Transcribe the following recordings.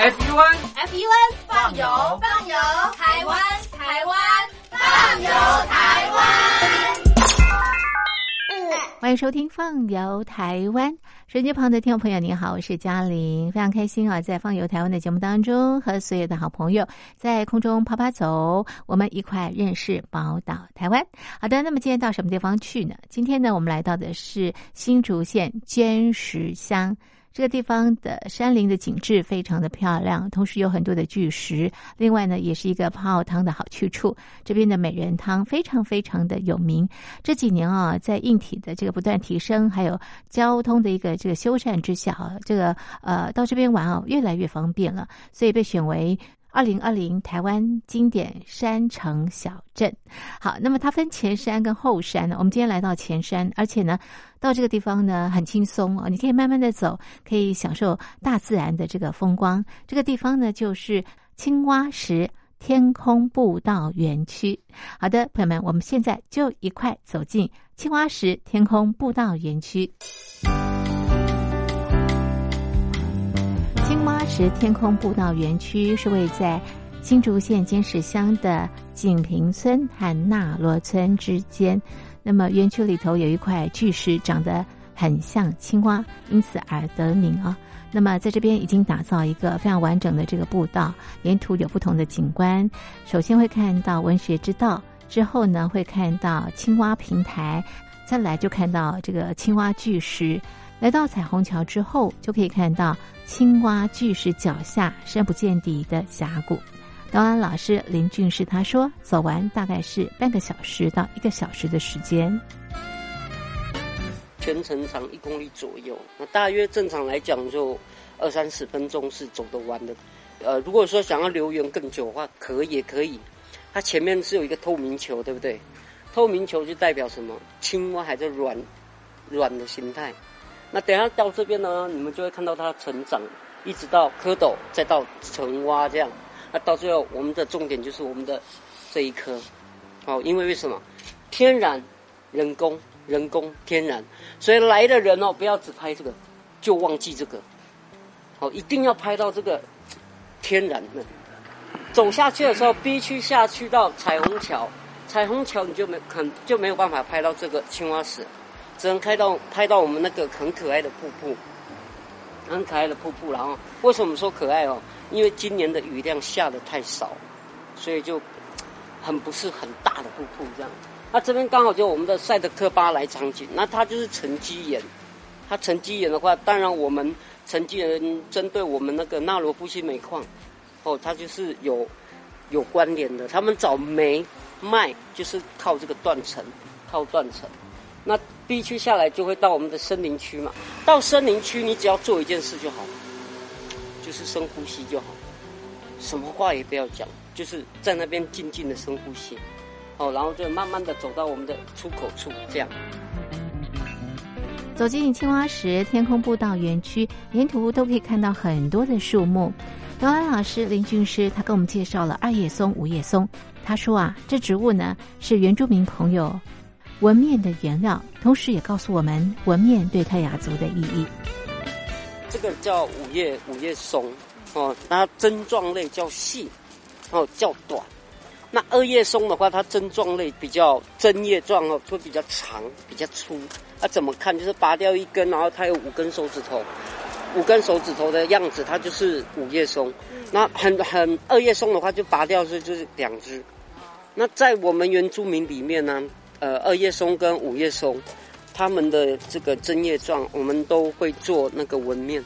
FUN FUN 放油放油，台湾台湾放油台湾。欢迎收听《放游台湾》，手机旁的听众朋友，您好，我是嘉玲，非常开心啊，在《放游台湾》的节目当中，和所有的好朋友在空中爬爬走，我们一块认识宝岛台湾。好的，那么今天到什么地方去呢？今天呢，我们来到的是新竹县尖石乡。这个地方的山林的景致非常的漂亮，同时有很多的巨石。另外呢，也是一个泡汤的好去处。这边的美人汤非常非常的有名。这几年啊，在硬体的这个不断提升，还有交通的一个这个修缮之下啊，这个呃到这边玩哦越来越方便了，所以被选为。二零二零台湾经典山城小镇，好，那么它分前山跟后山呢。我们今天来到前山，而且呢，到这个地方呢很轻松哦，你可以慢慢的走，可以享受大自然的这个风光。这个地方呢就是青蛙石天空步道园区。好的，朋友们，我们现在就一块走进青蛙石天空步道园区。青蛙石天空步道园区是位在新竹县尖石乡的锦屏村和纳罗村之间。那么园区里头有一块巨石，长得很像青蛙，因此而得名啊。那么在这边已经打造一个非常完整的这个步道，沿途有不同的景观。首先会看到文学之道，之后呢会看到青蛙平台，再来就看到这个青蛙巨石。来到彩虹桥之后，就可以看到青蛙巨石脚下深不见底的峡谷。导览老师林俊士他说，走完大概是半个小时到一个小时的时间。全程长一公里左右，那大约正常来讲就二三十分钟是走得完的。呃，如果说想要留园更久的话，可也可以。它前面是有一个透明球，对不对？透明球就代表什么？青蛙还在软软的形态。那等下到这边呢，你们就会看到它成长，一直到蝌蚪，再到成蛙这样。那到最后，我们的重点就是我们的这一颗，哦，因为为什么？天然、人工、人工、天然，所以来的人哦，不要只拍这个，就忘记这个，好，一定要拍到这个天然的。走下去的时候，必须下去到彩虹桥，彩虹桥你就没可就没有办法拍到这个青蛙石。只能开到拍到我们那个很可爱的瀑布，很可爱的瀑布。然后为什么说可爱哦？因为今年的雨量下的太少，所以就很不是很大的瀑布这样。那这边刚好就我们的赛德克巴莱场景，那它就是沉积岩。它沉积岩的话，当然我们沉积岩针对我们那个纳罗夫西煤矿，哦，它就是有有关联的。他们找煤卖就是靠这个断层，靠断层。那 B 区下来就会到我们的森林区嘛，到森林区你只要做一件事就好，就是深呼吸就好，什么话也不要讲，就是在那边静静的深呼吸，哦，然后就慢慢的走到我们的出口处，这样。走进青蛙石天空步道园区，沿途都可以看到很多的树木。导览老师林俊师他给我们介绍了二叶松、五叶松，他说啊，这植物呢是原住民朋友。纹面的原料，同时也告诉我们纹面对泰雅族的意义。这个叫五叶五叶松，哦，它针状类较细，哦较短。那二叶松的话，它针状类比较针叶状哦，会比较长比较粗。那怎么看？就是拔掉一根，然后它有五根手指头，五根手指头的样子，它就是五叶松。那很很二叶松的话，就拔掉是就是两只。那在我们原住民里面呢？呃，二叶松跟五叶松，它们的这个针叶状，我们都会做那个纹面。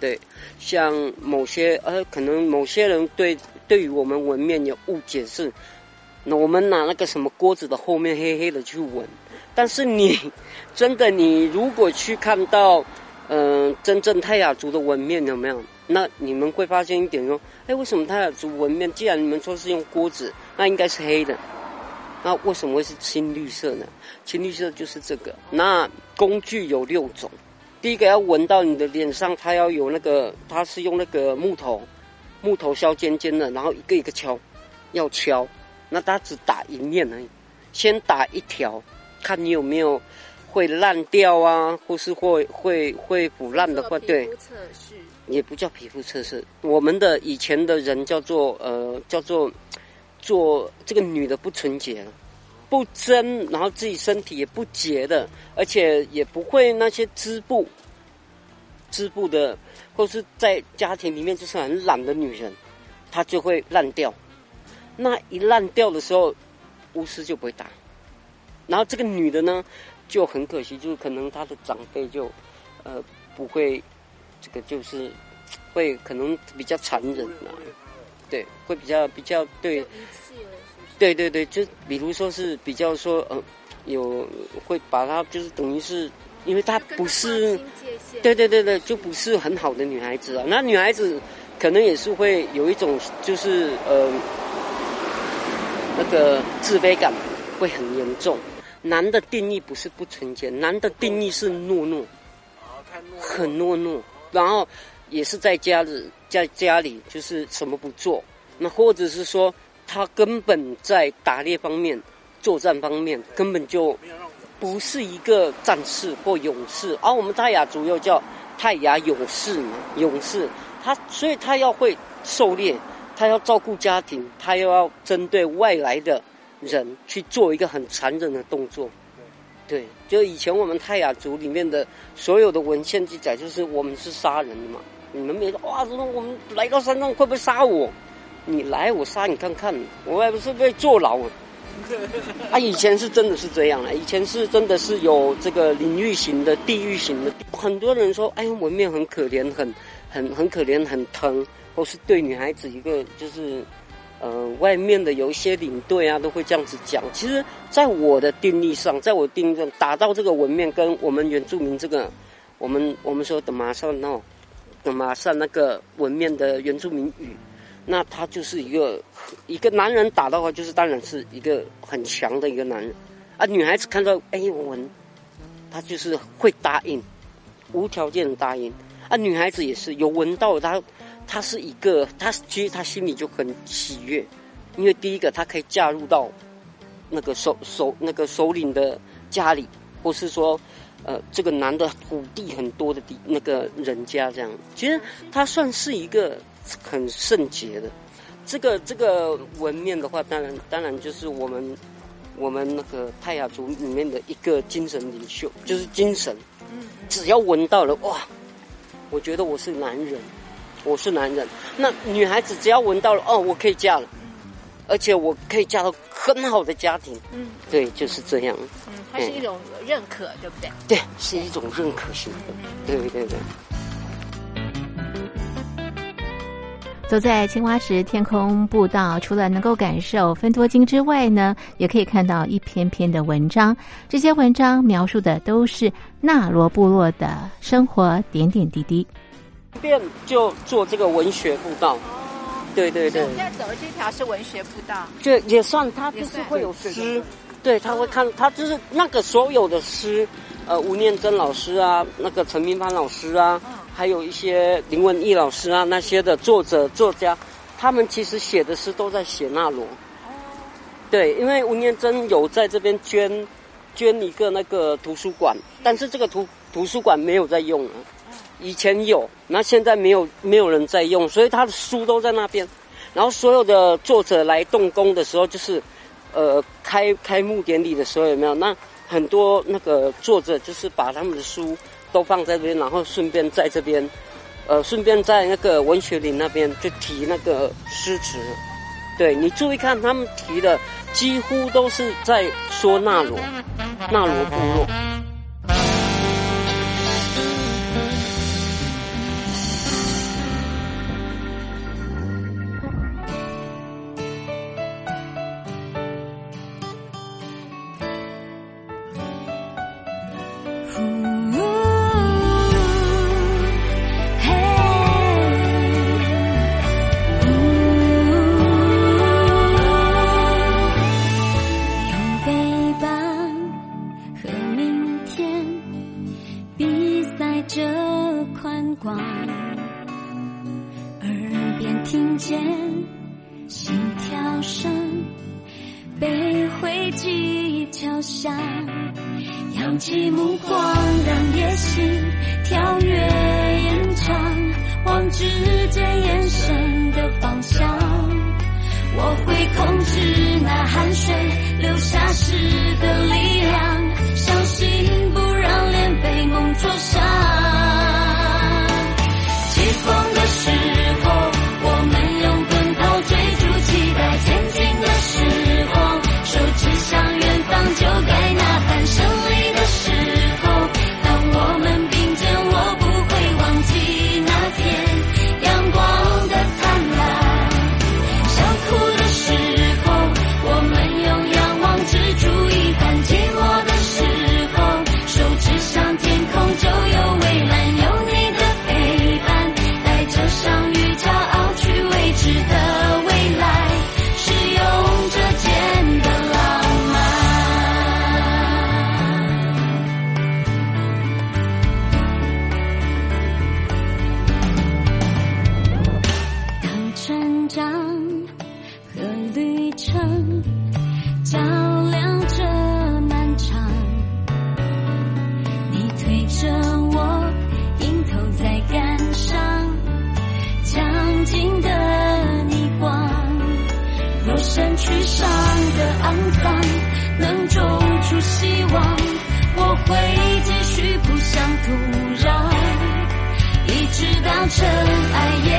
对，像某些呃，可能某些人对对于我们纹面有误解是，那我们拿那个什么锅子的后面黑黑的去纹，但是你 真的你如果去看到，嗯，真正泰雅族的纹面有没有？那你们会发现一点说，哎，为什么泰雅族纹面？既然你们说是用锅子，那应该是黑的。那为什么会是青绿色呢？青绿色就是这个。那工具有六种，第一个要闻到你的脸上，它要有那个，它是用那个木头，木头削尖尖的，然后一个一个敲，要敲。那它只打一面而已，先打一条，看你有没有会烂掉啊，或是会会会腐烂的话，对，也不叫皮肤测试。我们的以前的人叫做呃叫做做这个女的不纯洁，不贞，然后自己身体也不洁的，而且也不会那些织布，织布的或是在家庭里面就是很懒的女人，她就会烂掉。那一烂掉的时候，巫师就不会打。然后这个女的呢，就很可惜，就是可能她的长辈就呃不会，这个就是会可能比较残忍啊，对，会比较比较对。对对对，就比如说是比较说呃，有会把她就是等于是，因为她不是，对对对对，就不是很好的女孩子啊。那女孩子可能也是会有一种就是呃那个自卑感会很严重。男的定义不是不纯洁，男的定义是懦弱，很懦弱，然后也是在家里在家里就是什么不做，那或者是说。他根本在打猎方面、作战方面根本就不是一个战士或勇士，而我们泰雅族又叫泰雅勇士，勇士。他所以他要会狩猎，他要照顾家庭，他又要针对外来的人去做一个很残忍的动作。对，就以前我们泰雅族里面的所有的文献记载，就是我们是杀人的嘛。你们没说哇，怎么我们来到山上会不会杀我？你来，我杀你看看，我还不是被坐牢？啊，以前是真的是这样了，以前是真的是有这个领域型的、地域型的。很多人说，哎，文面很可怜，很很很可怜，很疼，或是对女孩子一个就是，呃，外面的有一些领队啊，都会这样子讲。其实，在我的定义上，在我定义上，打造这个文面跟我们原住民这个，我们我们说的马上那，的马上那个纹面的原住民语。那他就是一个一个男人打的话，就是当然是一个很强的一个男人啊。女孩子看到哎闻，她就是会答应，无条件的答应啊。女孩子也是有闻到她，她是一个，她其实她心里就很喜悦，因为第一个她可以嫁入到那个首首那个首领的家里，或是说呃这个男的土地很多的地那个人家这样。其实他算是一个。很圣洁的，这个这个纹面的话，当然当然就是我们我们那个泰雅族里面的一个精神领袖，就是精神。嗯，只要闻到了哇，我觉得我是男人，我是男人。那女孩子只要闻到了哦，我可以嫁了，而且我可以嫁到很好的家庭。嗯，对，就是这样。嗯，它是一种认可，对不对？对，是一种认可性的。对对对。走在青蛙石天空步道，除了能够感受分多经之外呢，也可以看到一篇篇的文章。这些文章描述的都是纳罗部落的生活点点滴滴。便就做这个文学步道。对对对。现在走的这条是文学步道。就也算，他就是会有诗。对，他会看，他就是那个所有的诗，呃，吴念真老师啊，那个陈明芳老师啊。还有一些林文义老师啊，那些的作者作家，他们其实写的诗都在写那罗。对，因为吴念真有在这边捐，捐一个那个图书馆，但是这个图图书馆没有在用了。以前有，那现在没有，没有人在用，所以他的书都在那边。然后所有的作者来动工的时候，就是，呃，开开幕典礼的时候有没有？那很多那个作者就是把他们的书。都放在这边，然后顺便在这边，呃，顺便在那个文学林那边就提那个诗词。对你注意看，他们提的几乎都是在说纳罗，纳罗部落。尘埃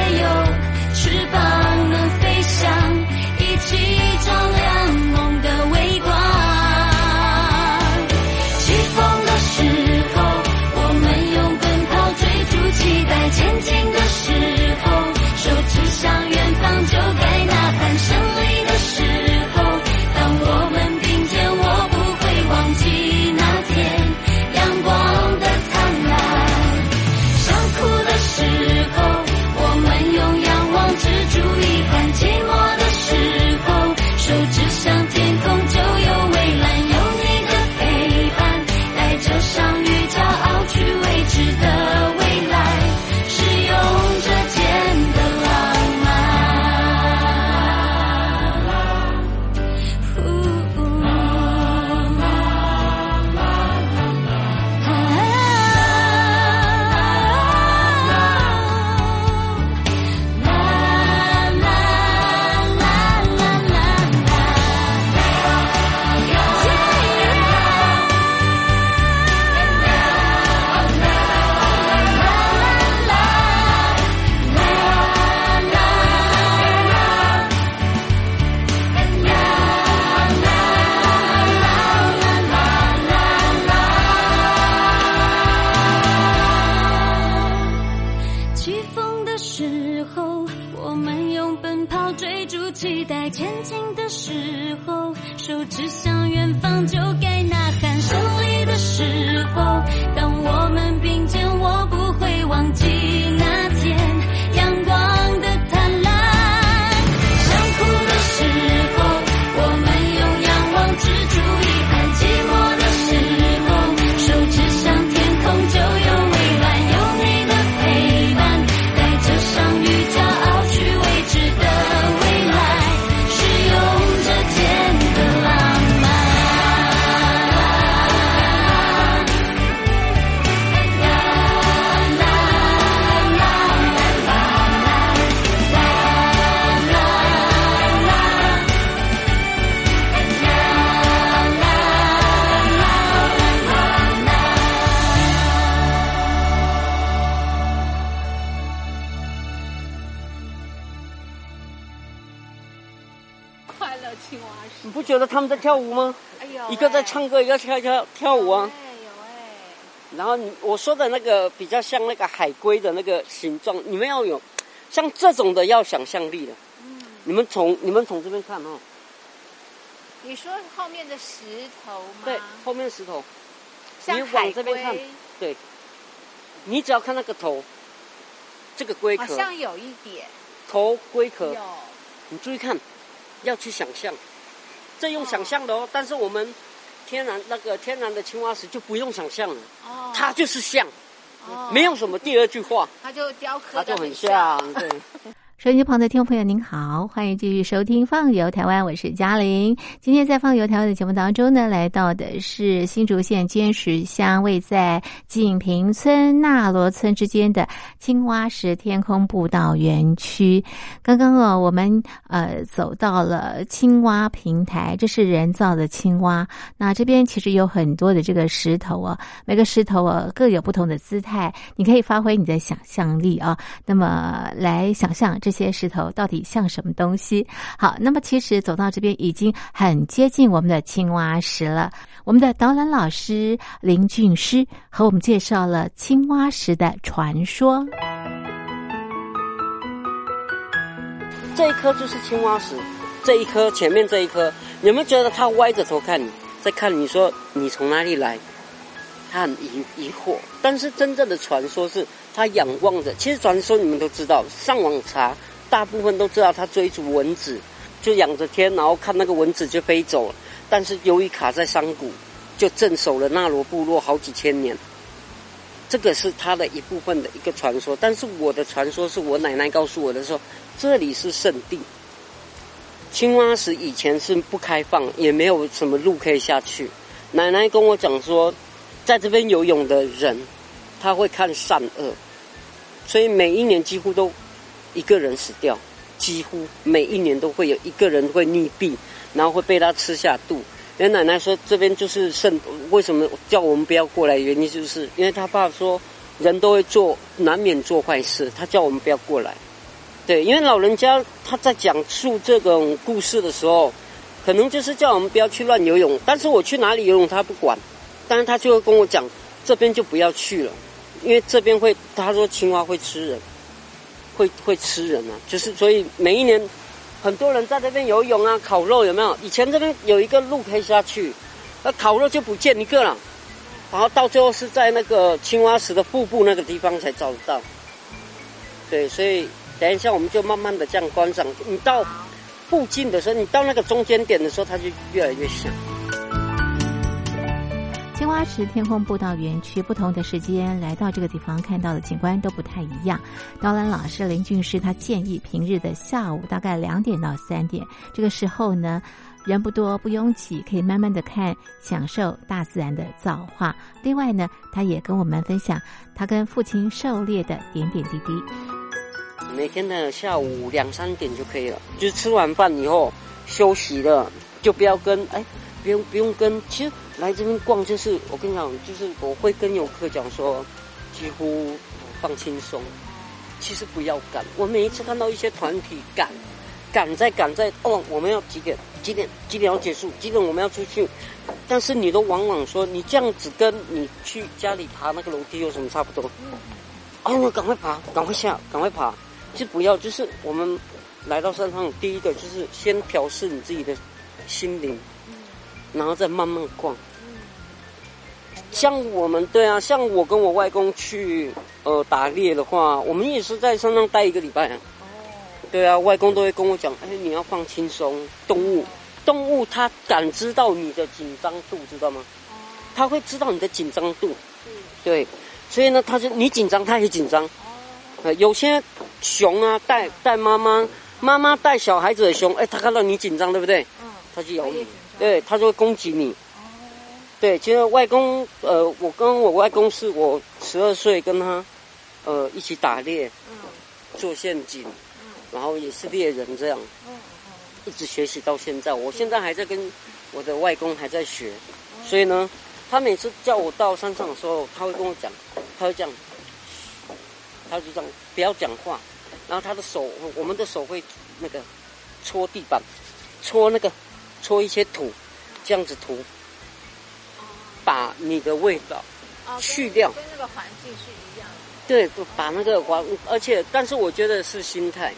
们在跳舞吗？哎、一个在唱歌，一个跳跳跳舞啊。然后我说的那个比较像那个海龟的那个形状，你们要有像这种的要想象力的。嗯。你们从你们从这边看哦。你说后面的石头吗？对，后面石头。你往这边看，对。你只要看那个头，这个龟壳。好像有一点。头龟壳。有。你注意看，要去想象。这用想象的哦但是我们天然那个天然的青蛙石就不用想象了。哦。它就是像没有什么第二句话。它就雕刻它就很像。对。收音机旁的听众朋友，您好，欢迎继续收听《放游台湾》，我是嘉玲。今天在《放游台湾》的节目当中呢，来到的是新竹县尖石乡，位在锦屏村、纳罗村之间的青蛙石天空步道园区。刚刚哦，我们呃走到了青蛙平台，这是人造的青蛙。那这边其实有很多的这个石头哦，每个石头哦各有不同的姿态，你可以发挥你的想象力啊。那么来想象这。这些石头到底像什么东西？好，那么其实走到这边已经很接近我们的青蛙石了。我们的导览老师林俊师和我们介绍了青蛙石的传说。这一颗就是青蛙石，这一颗前面这一颗，有没有觉得它歪着头看你，在看你说你从哪里来？他很疑疑惑，但是真正的传说是。他仰望着，其实传说你们都知道，上网查，大部分都知道他追逐蚊子，就仰着天，然后看那个蚊子就飞走了。但是由于卡在山谷，就镇守了纳罗部落好几千年。这个是他的一部分的一个传说。但是我的传说是我奶奶告诉我的，说这里是圣地。青蛙石以前是不开放，也没有什么路可以下去。奶奶跟我讲说，在这边游泳的人。他会看善恶，所以每一年几乎都一个人死掉，几乎每一年都会有一个人会溺毙，然后会被他吃下肚。为奶奶说这边就是圣，为什么叫我们不要过来？原因就是因为他爸说人都会做，难免做坏事，他叫我们不要过来。对，因为老人家他在讲述这种故事的时候，可能就是叫我们不要去乱游泳。但是我去哪里游泳他不管，但是他就会跟我讲这边就不要去了。因为这边会，他说青蛙会吃人，会会吃人啊，就是所以每一年很多人在这边游泳啊、烤肉有没有？以前这边有一个路可以下去，那烤肉就不见一个了，然后到最后是在那个青蛙石的瀑布那个地方才找得到。对，所以等一下我们就慢慢的这样观赏，你到附近的时候，你到那个中间点的时候，它就越来越小。青蛙池天空步道园区，不同的时间来到这个地方，看到的景观都不太一样。导览老师林俊师他建议平日的下午大概两点到三点，这个时候呢人不多不拥挤，可以慢慢的看，享受大自然的造化。另外呢，他也跟我们分享他跟父亲狩猎的点点滴滴。每天的下午两三点就可以了，就是吃完饭以后休息了，就不要跟哎。不用不用跟，其实来这边逛就是，我跟你讲，就是我会跟游客讲说，几乎放轻松，其实不要赶。我每一次看到一些团体赶，赶在赶在，哦，我们要几点几点几点要结束，几点我们要出去，但是你都往往说你这样子跟你去家里爬那个楼梯有什么差不多？哦，赶快爬，赶快下，赶快爬，就不要，就是我们来到山上，第一个就是先调试你自己的心灵。然后再慢慢逛。像我们对啊，像我跟我外公去呃打猎的话，我们也是在山上待一个礼拜啊。对啊，外公都会跟我讲，哎，你要放轻松。动物，动物它感知到你的紧张度，知道吗？它会知道你的紧张度。对，所以呢，它就你紧张，它也紧张。呃，有些熊啊，带带妈妈，妈妈带小孩子的熊，哎，它看到你紧张，对不对？嗯。它就咬你。对，它就会攻击你。对，其实外公，呃，我跟我外公是我十二岁跟他，呃，一起打猎，做陷阱，然后也是猎人这样，一直学习到现在。我现在还在跟我的外公还在学，所以呢，他每次叫我到山上的时候，他会跟我讲，他会这样，他就这样不要讲话，然后他的手，我们的手会那个搓地板，搓那个。搓一些土，这样子涂，把你的味道去掉，跟那个环境是一样的。对，把那个环，而且，但是我觉得是心态。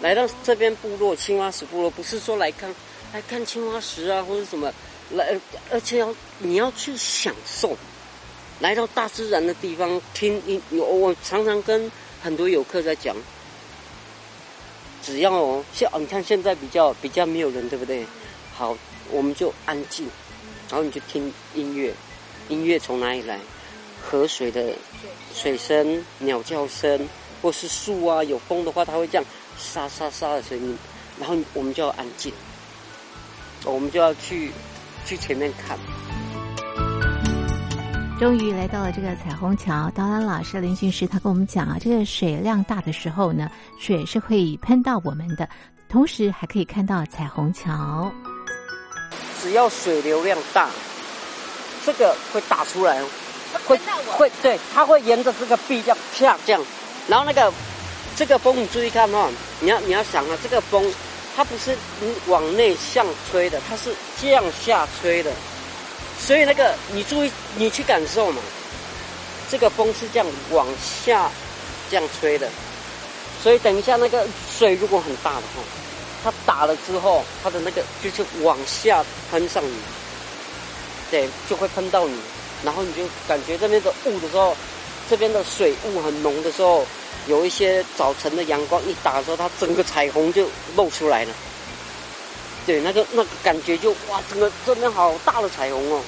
来到这边部落，青蛙石部落，不是说来看来看青蛙石啊，或者什么，来，而且要你要去享受，来到大自然的地方，听你我我常常跟很多游客在讲，只要哦像你看现在比较比较没有人，对不对？好，我们就安静，然后你就听音乐，音乐从哪里来？河水的水声、鸟叫声、或是树啊有风的话，它会这样沙沙沙的声音，然后我们就要安静，我们就要去去前面看。终于来到了这个彩虹桥，导览老师林训师他跟我们讲啊，这个水量大的时候呢，水是会喷到我们的，同时还可以看到彩虹桥。只要水流量大，这个会打出来哦，会会对，它会沿着这个壁这样啪这样，然后那个这个风你注意看哦，你要你要想啊，这个风它不是你往内向吹的，它是这样下吹的。所以那个，你注意，你去感受嘛。这个风是这样往下这样吹的，所以等一下那个水如果很大的话，它打了之后，它的那个就是往下喷上你，对，就会喷到你，然后你就感觉这边的雾的时候，这边的水雾很浓的时候，有一些早晨的阳光一打的时候，它整个彩虹就露出来了。对，那个那个感觉就哇，整个这边好大的彩虹哦，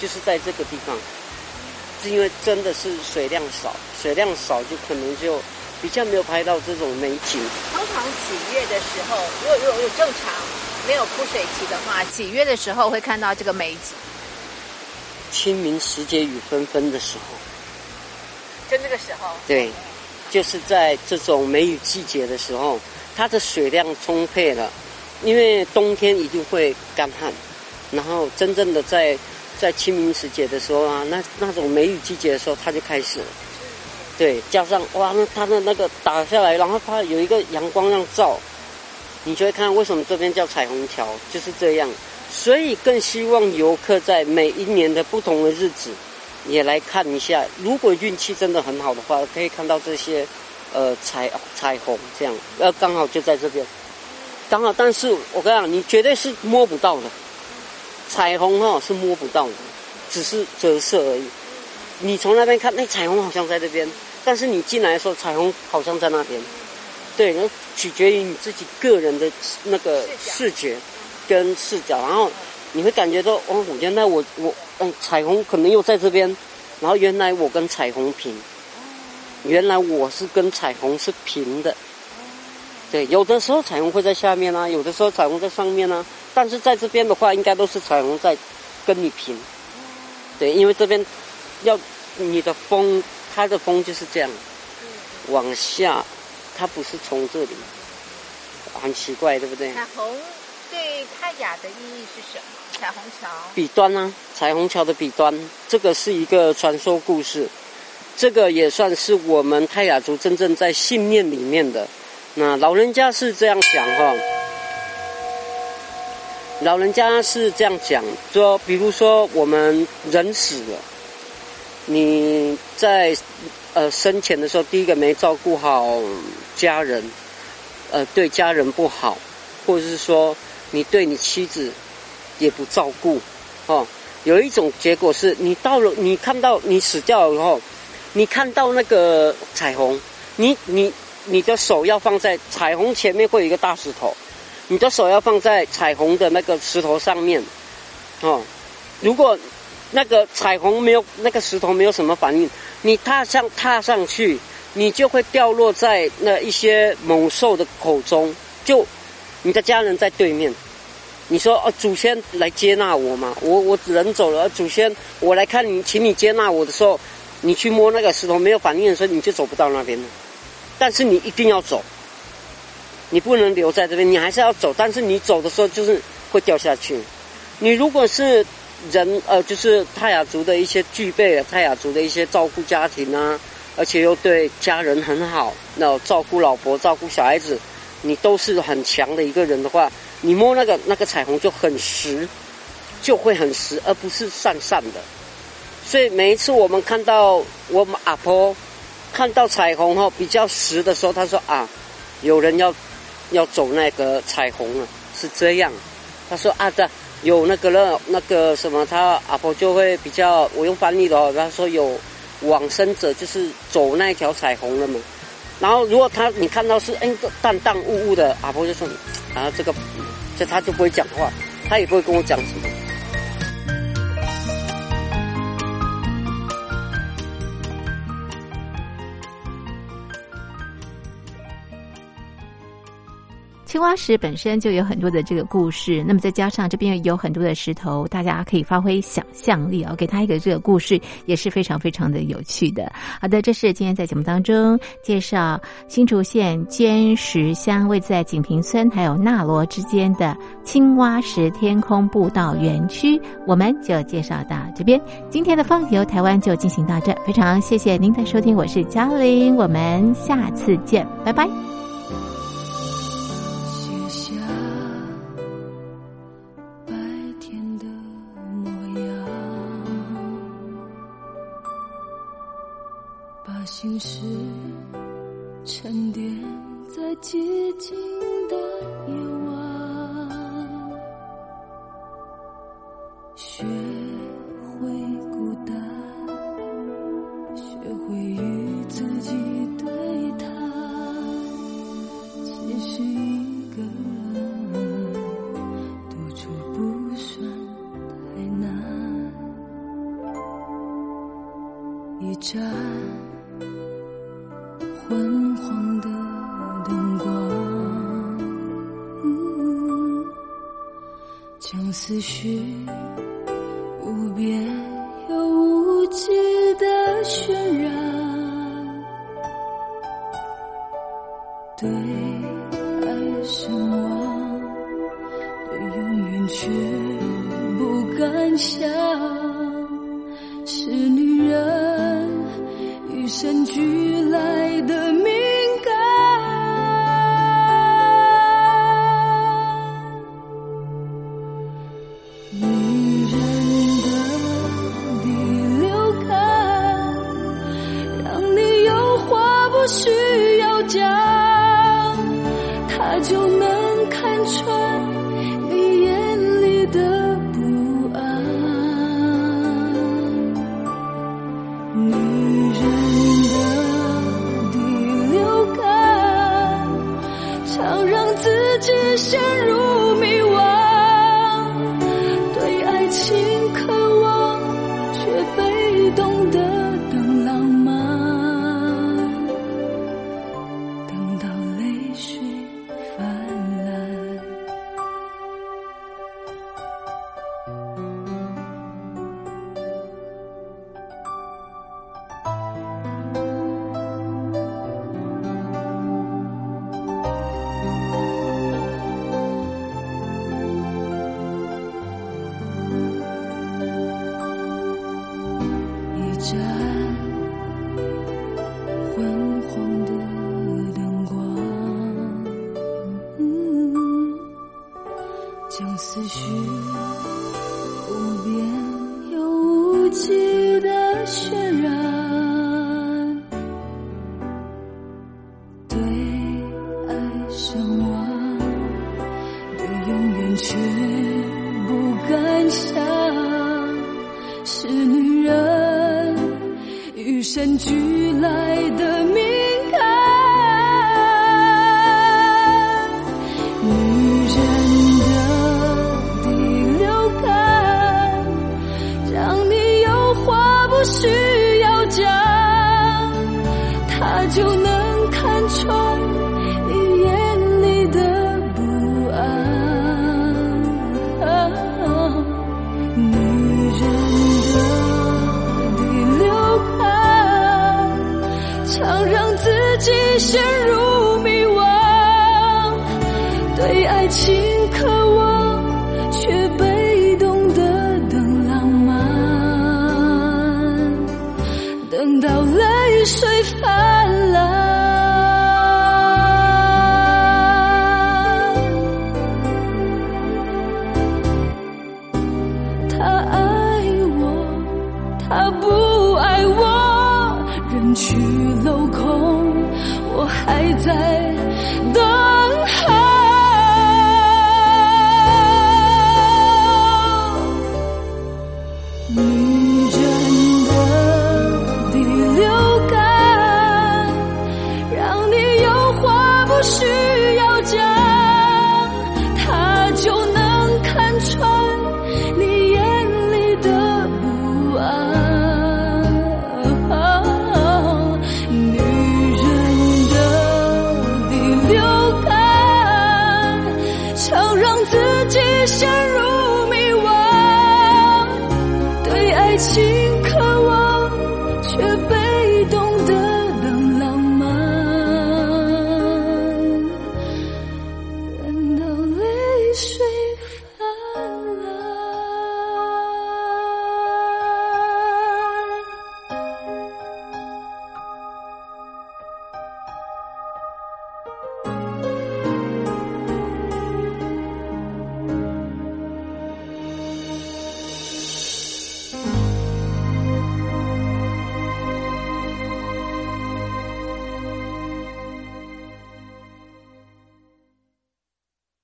就是在这个地方，是因为真的是水量少，水量少就可能就比较没有拍到这种美景。通常几月的时候，如果如果有正常没有枯水期的话，几月的时候会看到这个美景？清明时节雨纷纷的时候，就那个时候。对，就是在这种梅雨季节的时候，它的水量充沛了。因为冬天一定会干旱，然后真正的在在清明时节的时候啊，那那种梅雨季节的时候，它就开始了。对，加上哇，那它的那个打下来，然后它有一个阳光让照，你就会看为什么这边叫彩虹桥，就是这样。所以更希望游客在每一年的不同的日子也来看一下。如果运气真的很好的话，可以看到这些呃彩彩虹这样，呃刚好就在这边。刚好，但是我跟你讲，你绝对是摸不到的。彩虹哈是摸不到的，只是折射而已。你从那边看，那彩虹好像在这边，但是你进来的时候，彩虹好像在那边。对，那取决于你自己个人的那个视觉跟视角，然后你会感觉到哦，原来我我嗯，彩虹可能又在这边，然后原来我跟彩虹平，原来我是跟彩虹是平的。对，有的时候彩虹会在下面啊，有的时候彩虹在上面啊，但是在这边的话，应该都是彩虹在跟你平。对，因为这边要你的风，它的风就是这样往下，它不是从这里，很奇怪，对不对？彩虹对泰雅的意义是什么？彩虹桥彼端啊，彩虹桥的彼端，这个是一个传说故事，这个也算是我们泰雅族真正在信念里面的。那老人家是这样讲哈，老人家是这样讲，说，比如说我们人死了，你在呃生前的时候，第一个没照顾好家人，呃对家人不好，或者是说你对你妻子也不照顾，哦，有一种结果是你到了，你看到你死掉了以后，你看到那个彩虹，你你。你的手要放在彩虹前面，会有一个大石头。你的手要放在彩虹的那个石头上面，哦。如果那个彩虹没有那个石头没有什么反应，你踏上踏上去，你就会掉落在那一些猛兽的口中。就你的家人在对面，你说哦，祖先来接纳我嘛？我我人走了，祖先我来看你，请你接纳我的时候，你去摸那个石头没有反应的时候，你就走不到那边了。但是你一定要走，你不能留在这边，你还是要走。但是你走的时候就是会掉下去。你如果是人，呃，就是泰雅族的一些具备了泰雅族的一些照顾家庭啊，而且又对家人很好，那照顾老婆、照顾小孩子，你都是很强的一个人的话，你摸那个那个彩虹就很实，就会很实，而不是散散的。所以每一次我们看到我们阿婆。看到彩虹哈比较实的时候，他说啊，有人要要走那个彩虹了，是这样。他说啊，这有那个了，那个什么，他阿婆就会比较，我用翻译的哦。他说有往生者就是走那一条彩虹了嘛。然后如果他你看到是哎淡淡雾雾的，阿婆就说啊这个，这他就不会讲话，他也不会跟我讲什么。青蛙石本身就有很多的这个故事，那么再加上这边有很多的石头，大家可以发挥想象力哦，给他一个这个故事也是非常非常的有趣的。好的，这是今天在节目当中介绍新竹县尖石乡位在锦屏村还有纳罗之间的青蛙石天空步道园区，我们就介绍到这边。今天的放游台湾就进行到这，非常谢谢您的收听，我是嘉玲，我们下次见，拜拜。寂静的夜晚，学会孤单，学会与自己对谈。其实一个人独处不算太难，一盏。思绪。须。